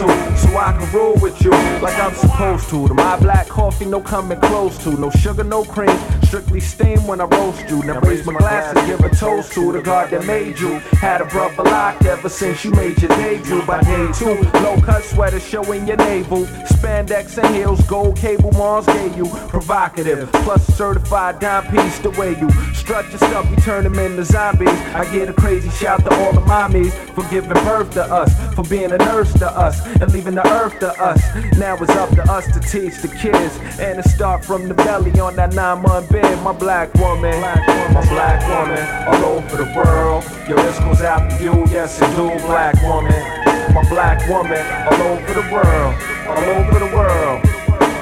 a fool or two, so I can roll with you like I'm supposed to. To my black coffee, no coming close to. No sugar, no cream, strictly steam when I roast you. Now raise my glass and give a toast to the God that made you. Had a brother locked ever since you made your debut. By day two, low cut sweater showing your navel. Spandex and heels, gold cable Mars gave you. Provocative, plus certified dime piece the way you strut your stuff, you turn them into zombies. I get a crazy shout to all the mommies for giving birth to us, for being a nurse to us, and leaving the earth to us. Now it's up to us to teach the kids, and to start from the belly on that nine month bed. My black woman, my black woman, all over the world. Yo, this goes out to you, yes it do, black woman. My black woman, all over the world, all over the world.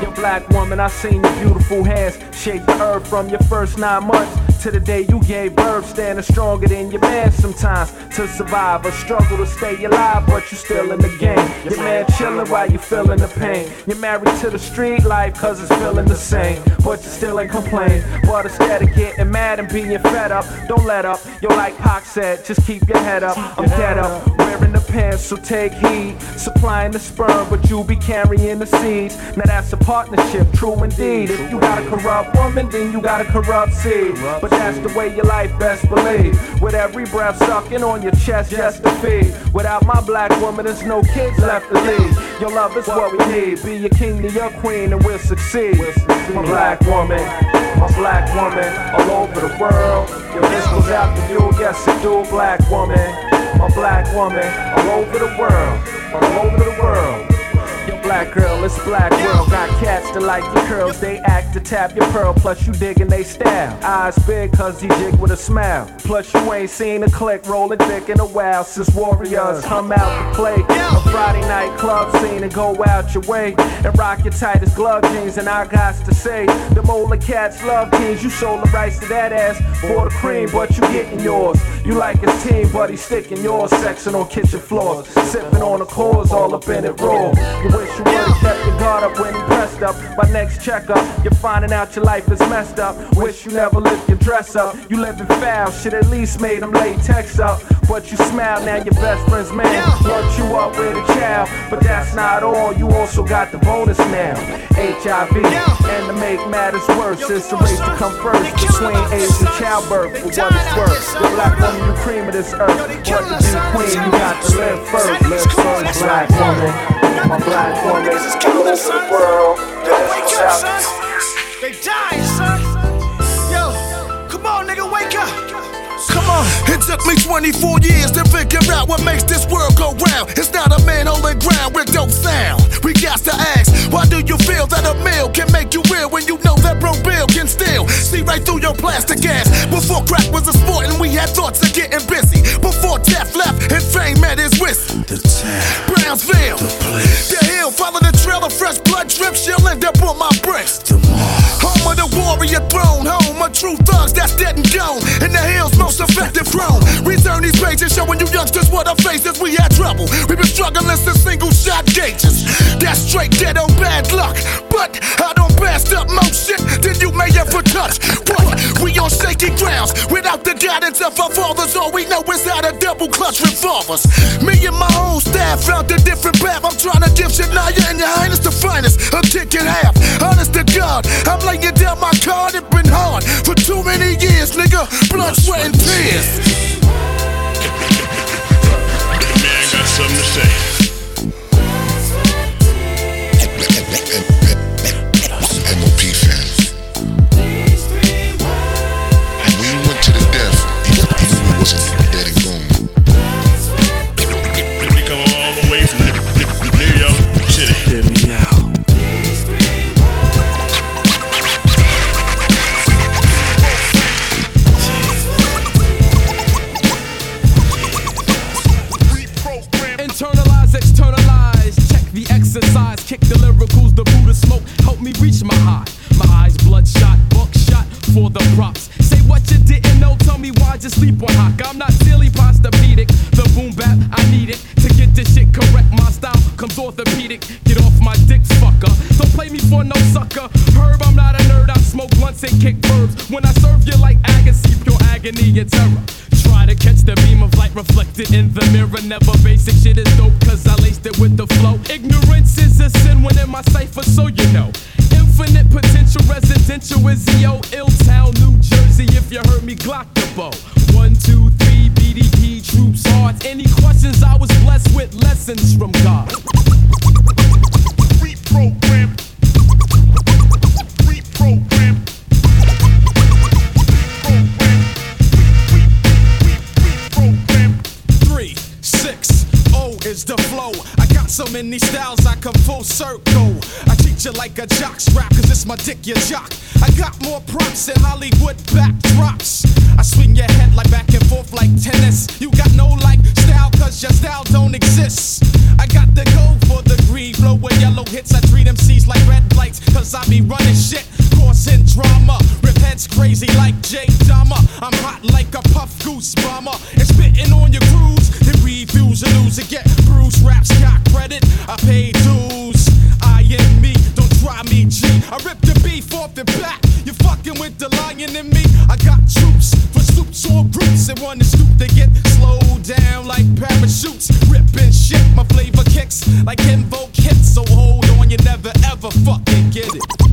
Your black woman, I seen your beautiful hands shake the earth from your first nine months to the day you gave birth, standing stronger than your man sometimes to survive. A struggle to stay alive, but you still in the game. Your man chilling while you feeling the pain. You're married to the street life, cause it's feeling the same. But you still ain't complain. But instead of getting mad and being fed up, don't let up. Yo, like Pac said, just keep your head up. I'm dead up, wearing the pants, so take heed. Supplying the sperm, but you be carrying the seeds. Now that's a partnership, true indeed. If you got a corrupt woman, then you got a corrupt seed. But that's the way your life best believe. With every breath sucking on your chest just to feed. Without my black woman, there's no kids left to lead. Your love is what we need. Be your king to your queen, and we'll succeed. My black woman, my black woman, all over the world. Yo, this goes out to you, yes it do, black woman. My black woman, all over the world, all over the world. Yo, black girl, it's black world. Got cats that like your curls, they act to tap your pearl. Plus, you diggin' they style. Eyes big, cause he jig with a smile. Plus, you ain't seen a click rolling thick in a while since Warriors come out to play. A Friday night club scene and go out your way. And rock your tightest glove jeans, and I got to say, the older cats love teens. You sold the rights to that ass for the cream, but you getting yours. You like his team, but he's sticking yours. Sexing on kitchen floors, sipping on the cores, all up in it raw. You wish you would've kept your guard up when he pressed up. My next checkup, you're finding out your life is messed up. Wish you never lift your dress up. You living foul, shit at least made him lay text up. But you smile now, your best friend's man brought you up with a child. But that's not all, you also got the bonus now. HIV, and to make matters worse, it's the race to come first between AIDS and childbirth. For what it's worth, the black woman, you cream of this earth. What to be queen, you got to live first. Live first, black woman. My black woman, over the world. They dying, son. Come on. It took me 24 years to figure out what makes this world go round. It's not a man holding ground with dope sound. We got to ask, why do you feel that a male can make you real when you know that bro Bill can still see right through your plastic ass. Before crack was a sport and we had thoughts of getting busy. Before death left and fame met his wrist. The town, Brownsville, the place, the hill, follow the trail of fresh blood drips. She'll end up on my breast. the. Home of the warrior throne, home of true thugs that's dead and gone. In the hills, most effective throne. Return these pages showing you youngsters what our faces. We had trouble. We've been struggling since single shot gauges. That's straight on bad luck. But I don't best up shit than you may ever touch. On shaky grounds. Without the guidance of our fathers, all we know is how to double clutch revolvers. Me and my own staff found a different path. I'm trying to give Shania and your highness the finest. A kick in half. Honest to God, I'm laying down my card. It's been hard for too many years, nigga. Blood, sweat, and tears. Man got something to say. Lyricals, the Buddha smoke, help me reach my high. My eyes bloodshot, buckshot for the props. Say what you didn't know, tell me why you sleep on hock. I'm not silly, postopedic, the boom bap, I need it to get this shit correct. My style comes orthopedic, get off my dick, fucker. Don't play me for no sucker. Herb, I'm smoke blunts and kick verbs. When I serve you like Agassi, pure agony and terror. Try to catch the beam of light reflected in the mirror. Never basic shit is dope, cause I laced it with the flow. Ignorance is a sin when in my cipher, so you know. Infinite potential residential is yo, Ill Town, New Jersey. If you heard me, Glock the bow. One, two, three, BDP, troops, hearts. Any questions? I was blessed with lessons from God. Many styles I come full circle. I treat you like a jock's rap, cause it's my dick, you jock. I got more props than Hollywood backdrops. I swing your head like back and forth like tennis. You got no like style, cause your style don't exist. I got the gold for the green flow with yellow hits. I treat MCs like red lights, cause I be running shit. Causing drama, rip heads crazy like Jay Dama. I'm hot like a puff goose bomber. And spitting on your crews, lose and get bruised. Raps got credit, I pay dues. I am me, don't try me, G. I rip the beef off the back. You're fucking with the lion in me. I got troops for soups or groups and one to stoop to get slowed down like parachutes. Ripping shit, my flavor kicks like invoke hits. So hold on, you never ever fucking get it.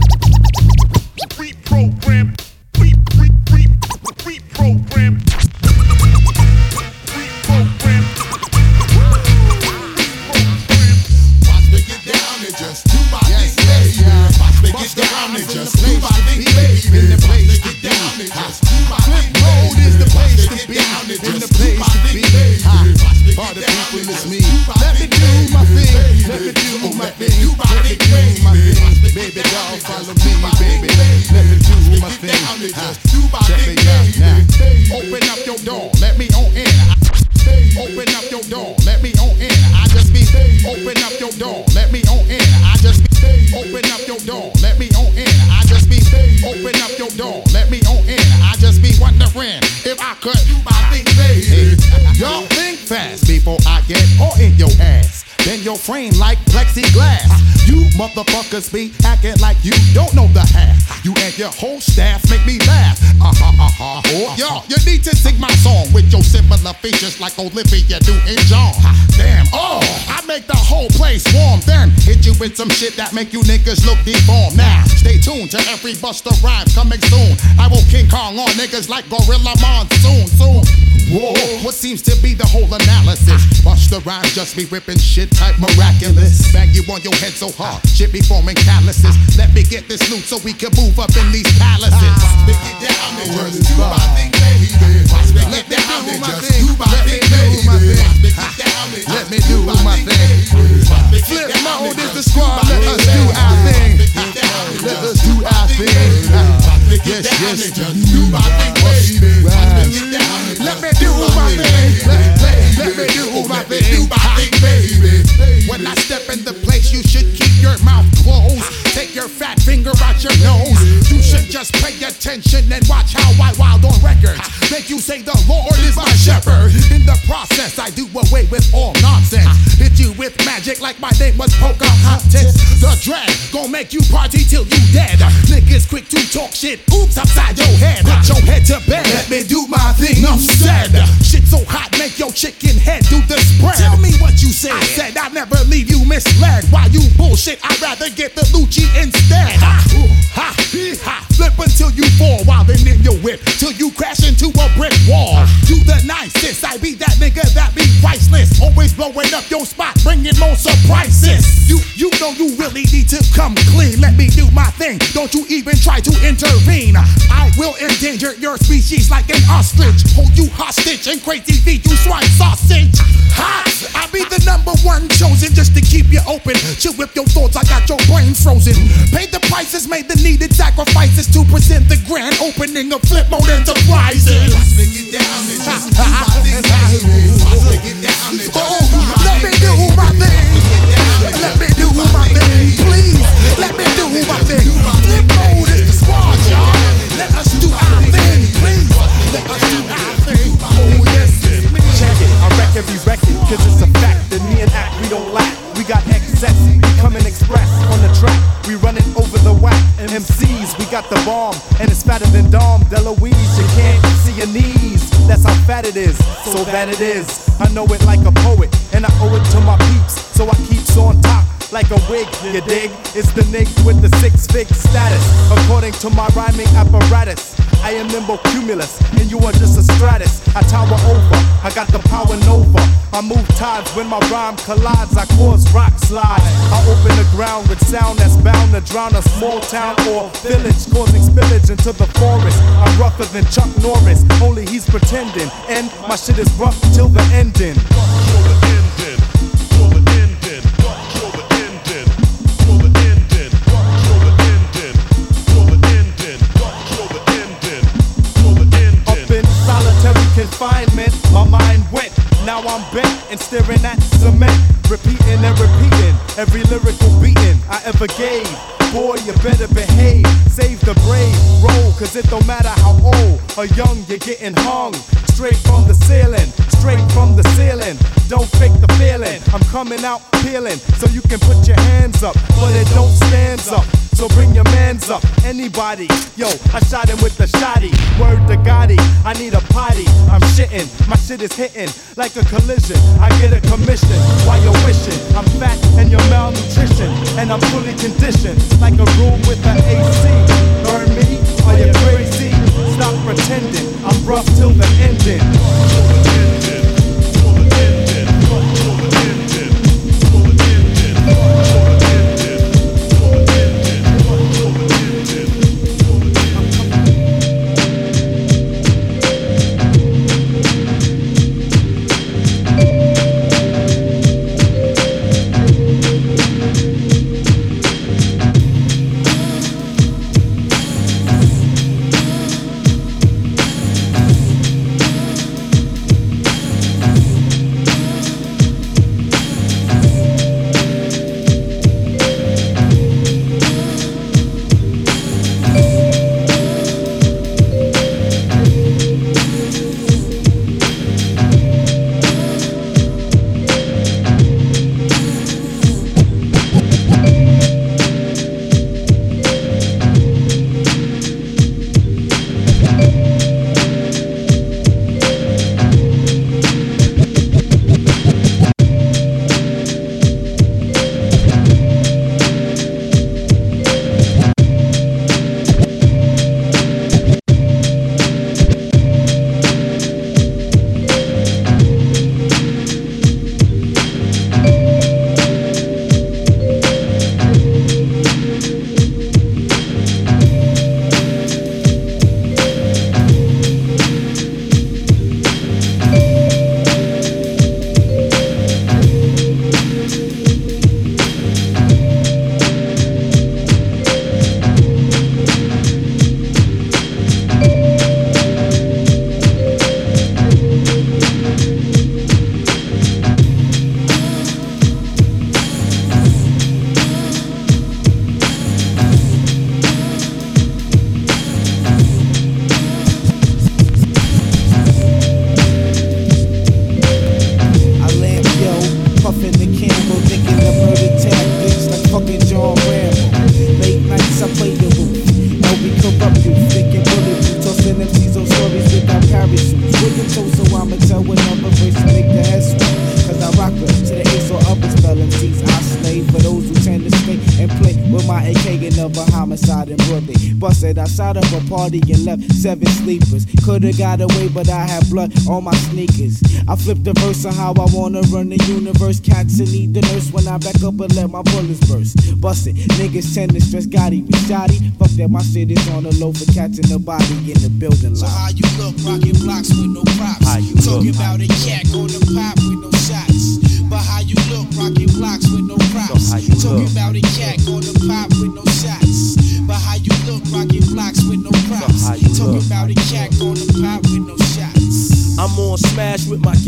Features like Olivia do in John. Damn, oh, I make the whole place warm. Then hit you with some shit that make you niggas look deformed. Now, stay tuned to every Busta Rhymes coming soon. I will King Kong on niggas like Gorilla Monsoon. Soon. Whoa, what seems to be the whole analysis? Busta Rhymes just be ripping shit type miraculous. Bang you on your head so hard, shit be forming calluses. Let me get this loot so we can move up in these palaces. Watch me get down and just do my thing, baby. Watch me down and just do my thing, baby. Watch me get down and Let me do my thing. Me Flip mode is the squad. my Let thing, us do our thing. Watch me get down and Let us do our yes, yes. Just do my thing, baby. Let me do my thing. Let, me. Do my thing, baby. When I step in the place, you should keep your mouth closed. Take your fat finger out your nose. You should just pay attention and watch how I wild on records. Make you say the Lord is my shepherd. In the process, I do away with all nonsense. Hit you with magic like my name was Pocahontas. The dread gon' make you party till you dead. Niggas quick to talk shit. Oops, upside your head. Put your head to bed. Let me do my thing. Enough said. Shit so hot, make your chicken head do the spread. Tell me what you said. I said I never leave you misled. Why you bullshit? I'd rather get the Lucci instead. Ha, ha, ha. Flip until you fall while they in your whip. Till you crash into a brick wall. Do the nicest. I be that nigga that be priceless. Always blowing up your spot, bringing more surprises. You, you know you really need to come clean. Let me do my thing. Don't you even try to intervene. I will endanger your species like an ostrich. Hold you hostage and crazy feed you swine sausage. Hot. I be the number one chosen just to keep you open. Chill with your thoughts. I got your brain frozen. Paid the prices, made the needed sacrifices to present the grand opening of Flip Mode Enterprises. It is. I know it like a poet, and I owe it to my peeps, so I keeps on top like a wig, you dig? It's the nig with the six fig status. According to my rhyming apparatus, I am nimble cumulus, and you are just a stratus. I tower over, I got the power nova. I move tides when my rhyme collides, I cause rock slides. I open the ground with sound that's bound to drown a small town or village, causing spillage into the forest. Rougher than Chuck Norris, only he's pretending. And my shit is rough till the ending. Up in solitary confinement, my mind went. Now I'm bent and staring at cement, repeating and repeating every lyrical beating I ever gave. Boy, you better behave. Save the brave, cause it don't matter how old or young you're getting hung. Straight from the ceiling, straight from the ceiling. Don't fake the feeling. I'm coming out peeling, so you can put your hands up, but it don't stand up. So bring your mans up, anybody. Yo, I shot him with the shotty. Word to Gotti, I need a potty. I'm shitting, my shit is hitting like a collision. I get a commission while you're wishing. I'm fat and you're malnutrition, and I'm fully conditioned like a room with an AC. Sleepers. Could've got away, but I had blood on my sneakers. I flipped the verse on how I wanna run the universe. Cats and need the nurse when I back up and let my bullets burst. Busted, niggas tend to stress, got even shoddy. Fuck that, my shit is on the low for catching the body in the building So how you look, rocking blocks with no props. How you Talking look? about a cat on the pop with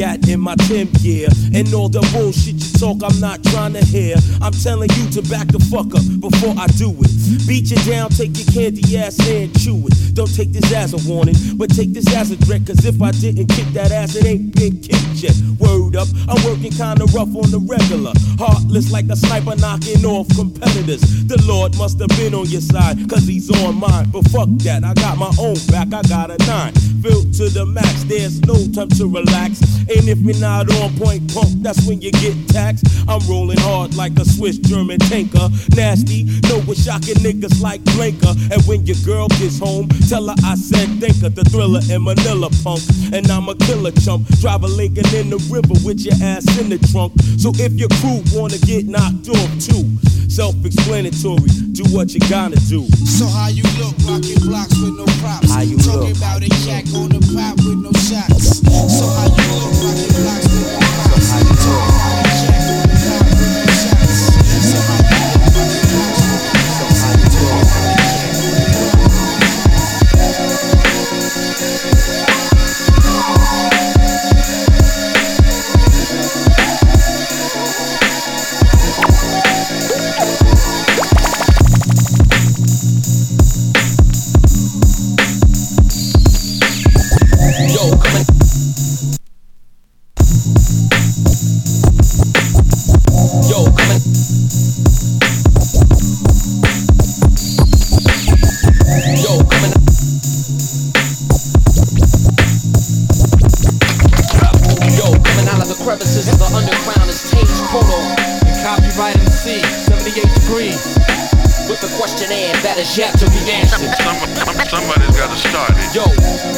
gat in my Tim gear. And all the bullshit talk, I'm not trying to hear. I'm telling you to back the fuck up before I do it. Beat you down, take your candy ass and chew it. Don't take this as a warning, but take this as a threat. Cause if I didn't kick that ass, it ain't been kicked yet. Word up, I'm working kinda rough on the regular. Heartless like a sniper knocking off competitors. The Lord must have been on your side, cause he's on mine. But fuck that, I got my own back, I got a nine. Filled to the max, there's no time to relax. And if you're not on point, punk, that's when you get taxed. I'm rolling hard like a Swiss German tanker. Nasty, know what shocking niggas like Blinker. And when your girl gets home, tell her I said thank her. The thriller in Manila punk. And I'm a killer chump. Drive a Lincoln in the river with your ass in the trunk. So if your crew wanna get knocked off too, self explanatory, do what you gotta do. So how you look, rocking blocks with no props. How you Talking look? about a jack on the pop with no shots. So how you look, rocking blocks crevices of the underground is Tage Proto. And Copywrite MC, 78 degrees. With the questionnaire that is yet to be answered. Somebody's got to start it. Yo,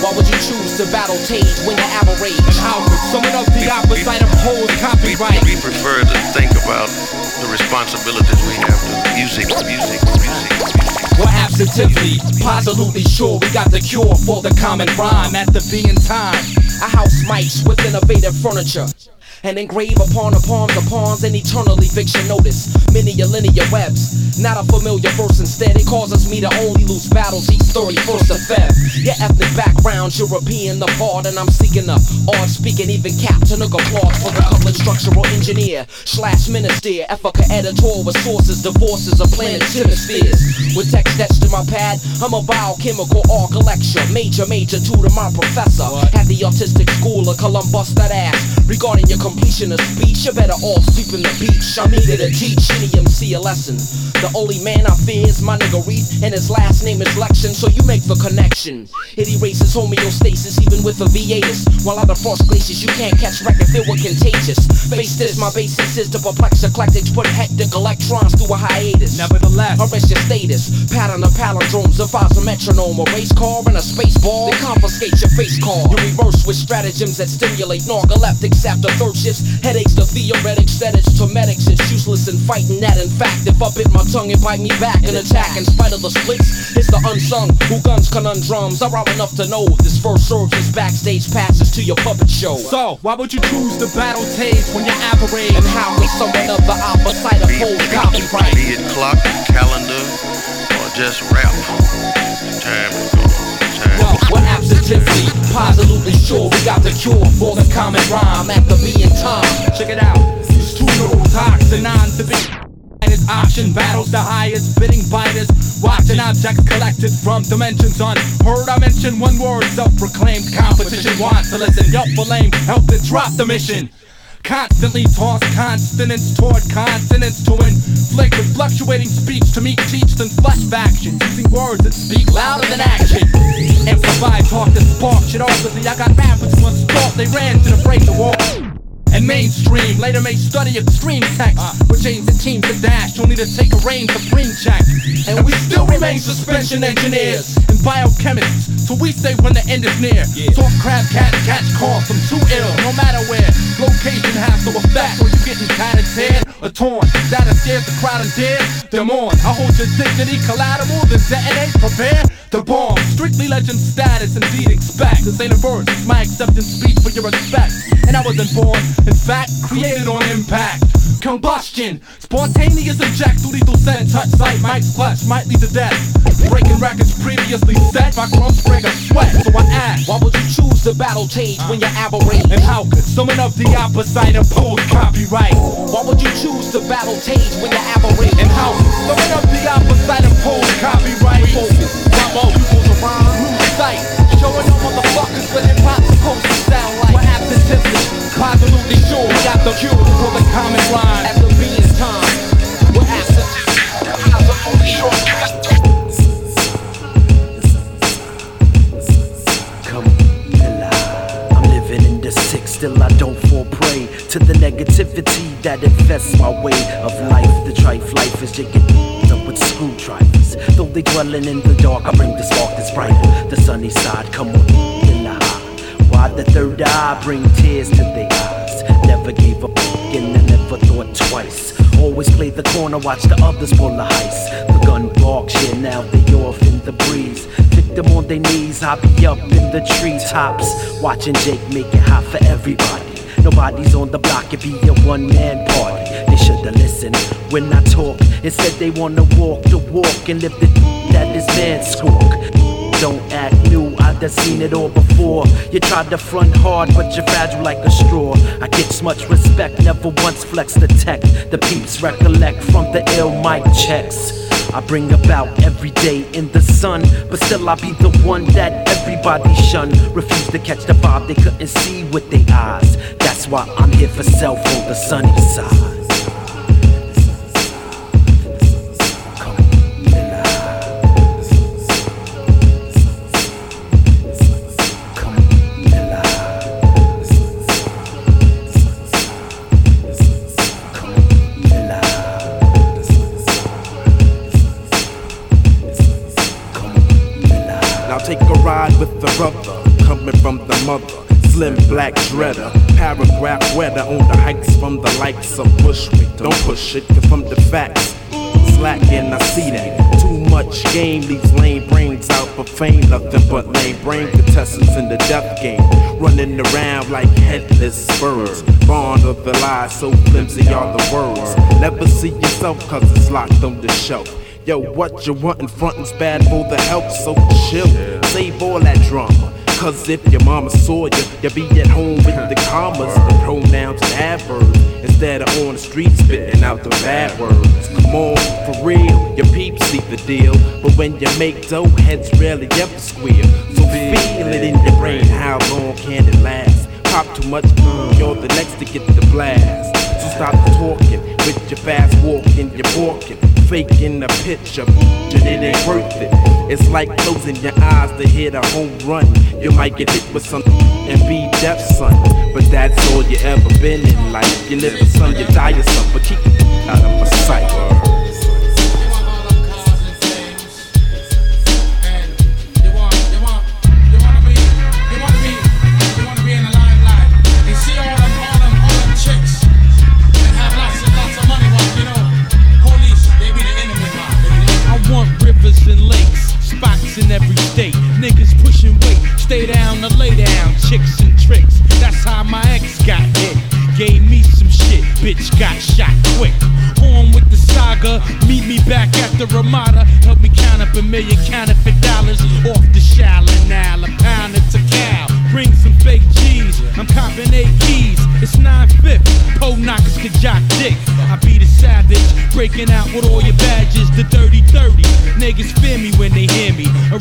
why would you choose to battle Tage when you're average? And how could someone else the opposite of hold We, copyright? we prefer to think about the responsibilities we have to music, music, music, music. We're absolutely, positively sure we got the cure for the common rhyme at the being time. A house mice with innovative furniture. And engrave upon the palms of pawns an eternal eviction notice. Many a linear webs, not a familiar verse instead. It causes me to only lose battles each 31st of Feb. Your ethnic background's European, the part, and I'm seeking a odd speaking, even captain of applause for the couplet structural engineer slash minister. Africa editor with sources, divorces of planets, hemispheres. With text etched in my pad, I'm a biochemical arc lecture. Major, major tutor, my professor. At the autistic school of Columbus, that ass. Regarding your completion of speech, you better all sleep in the beach. I'm eager to teach any MC a lesson. The only man I fear is my nigga Reed, and his last name is Lection, so you make the connection. It erases homeostasis even with a hiatus. While other frost glaciers, you can't catch record, feel what contagious. Face this, my basis is to perplex eclectics, put hectic electrons through a hiatus. Nevertheless, arrest your status. Pattern of palindromes, defies a metronome, a race car and a space ball. They confiscate your face card. You reverse with stratagems that stimulate narcoleptics after third shifts. Headaches to theoretics, that it's to medics. It's useless in fighting that. In fact, if I bit my tongue, it bite me back and attack. In spite of the splits, it's the unsung who guns conundrums. I'm right enough to know this first serves as backstage passes to your puppet show. So, why would you choose the battle Tage when you're average? And how could someone of the opposite uphold copyright? Be it clock, calendar, or just rap. We're positively sure we got the cure for the common rhyme the being time. Check it out. These two little toxinons to be. Finest option battles the highest bidding biters. Watching objects collected from dimensions unheard. I mention one word, self proclaimed competition wants to listen. Yup, for lame, help to drop the mission. Constantly toss consonants toward consonants to inflict with fluctuating speech to meet teach than flesh factions. Using words that speak louder than action. Amplify talk that spark shit ultimately. I got rappers once thought they ran to the break the wall. And mainstream later may study extreme text, which aims at ah. teams to dash, only to take a reign supreme check. And we still remain suspension engineers and biochemists, so we stay when the end is near. Talk crab cat, catch calls from too ill, no matter where. Location has no effect, or you getting kinda teared or torn. That scares the crowd and dares them on. I hold your dignity collateral, then detonate, prepare the bomb. Strictly legend status, indeed expect. This ain't a verse, it's my acceptance speech for your respect. And I wasn't born, in fact, created on impact. Combustion, spontaneous eject through lethal scent, touch sight, might clutch, might lead to death. Breaking records previously set by crumbs break a sweat. So I ask, why would you choose the battle change when you're aberrant? And how could someone of the opposite oppose copyright? Why would you choose the battle change when you're aberrant? And how could someone the opposite oppose copyright? Focus, my pupils around, lose sight. Showing motherfuckers hip hop's absolutely sure we got the cure for the common rhyme. At the being time, sure still I don't fall prey to the negativity that infests my way of life. The trife life is jigging up with screwdrivers. Though they dwelling in the dark, I bring the spark that's brighter. The sunny side, come on. The third eye bring tears to their eyes? Never gave up and I never thought twice. Always play the corner, watch the others pull the heist. The gun barks, yeah, now they off in the breeze. Victim on their knees, be up in the treetops. Watching Jake make it hot for everybody. Nobody's on the block, it be a one man party. They should've listened when I talk. Instead, they wanna walk the walk and live the that is man squawk. Don't act new, I done seen it all before. You tried to front hard, but you're fragile like a straw. I get much respect, never once flex the tech. The peeps recollect from the ill mic checks. I bring about every day in the sun, but still I be the one that everybody shun. Refuse to catch the vibe they couldn't see with their eyes. That's why I'm here for self on the sunny side. The lies, so flimsy are the words. Never see yourself cause it's locked on the shelf. Yo, what you wantin' frontin's bad for the health, so chill. Save all that drama. Cause if your mama saw you, you'd be at home with the commas, the pronouns and adverbs, instead of on the street spitting out the bad words. Come on, for real, your peeps see the deal. But when you make dough, heads rarely ever squeal. So feel it in your brain, how long can it last? Pop too much, you're the next to get the blast. So stop talking with your fast walking, you're walking, faking a picture, it ain't worth it. It's like closing your eyes to hit a home run. You might get hit with something and be deaf, son. But that's all you ever been in life. You live for some, you die some, but keep it out of my sight. Chicks and tricks. That's how my ex got hit. Gave me some shit, bitch got shot quick. On with the saga, meet me back at the Ramada. Help me count up a million counterfeit dollars off the Shaolin now. A pound to cow, bring some fake G's. I'm copping eight keys, it's 9 fifth. Po knockers can jock dick. I be the savage, breaking out with all your badges. The dirty 30. Niggas fear me when they hear me. A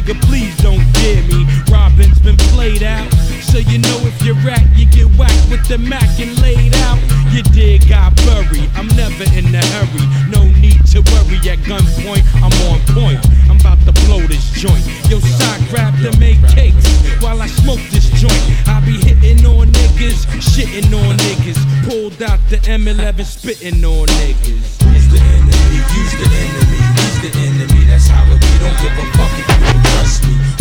nigga, please don't dare me. Robin's been played out, so you know if you're rat, you get whacked with the Mac and laid out. You did got buried. I'm never in a hurry. No need to worry. At gunpoint, I'm on point. I'm about to blow this joint. Yo, side grab to make cakes while I smoke this joint. I be hitting on niggas, shitting on niggas. Pulled out the M11, spitting on niggas. Use the enemy? Use the enemy. Use the enemy. That's how it be. Don't give a fuck if you trust me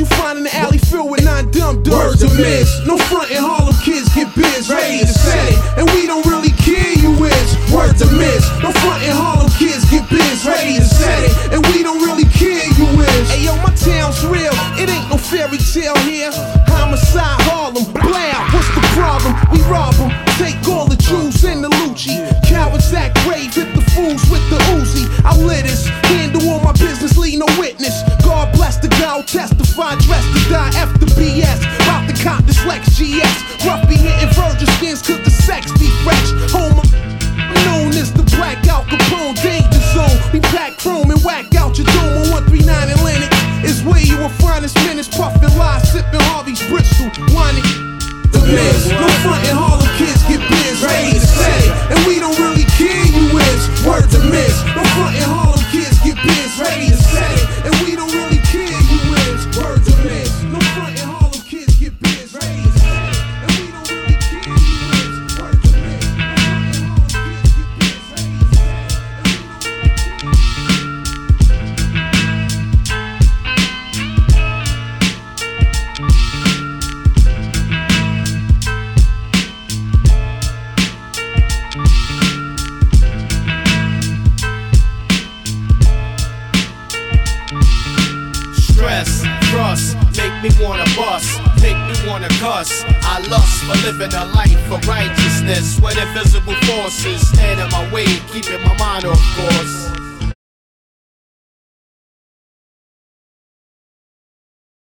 you find in the alley filled with nine dumb dumbs. Words of miss. No frontin' Harlem kids get biz, ready to set it. And we don't really care you is. Words to miss. No frontin' Harlem kids get biz, ready to set it. And we don't really care you is. Hey yo, my town's real. It ain't no fairy tale here. Homicide Harlem, blam. What's the problem? We rob 'em. testify, dressed to die, F the BS. About the cop, this Lex GS. Ruffy hitting virgin skins, could the sex be fresh. Home known as the blackout Capone danger zone. We pack chrome and whack out your dome on 139 Atlantic. Is where you will find us minutes, puffin' lies, sippin' Harvey's Bristol. Whining the mess, no frontin' Harlem kids.